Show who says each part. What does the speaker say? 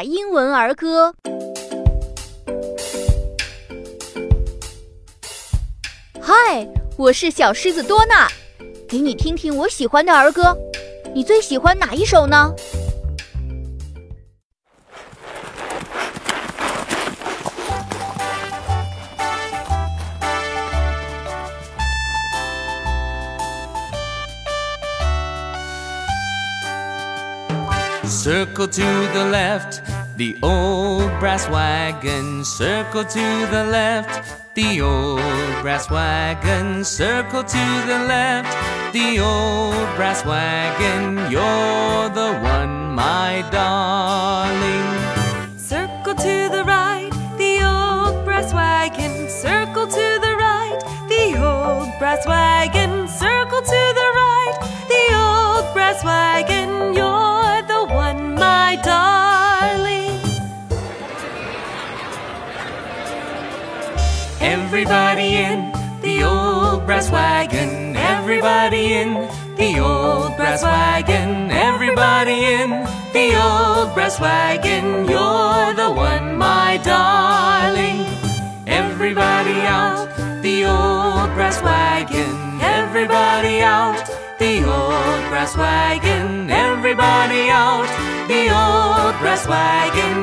Speaker 1: 英文儿歌。嗨，我是小狮子多纳，给你听听我喜欢的儿歌。你最喜欢哪一首呢
Speaker 2: ？Circle to the left, the old brass wagon. Circle to the left, the old brass wagon. Circle to the left, the old brass wagon. You're the one, my darling. Everybody in the old brass wagon. Everybody in the old brass wagon. Everybody in the old brass wagon. You're the one, my darling. Everybody out the old brass wagon. Everybody out the old brass wagon. Everybody out the old brass wagon.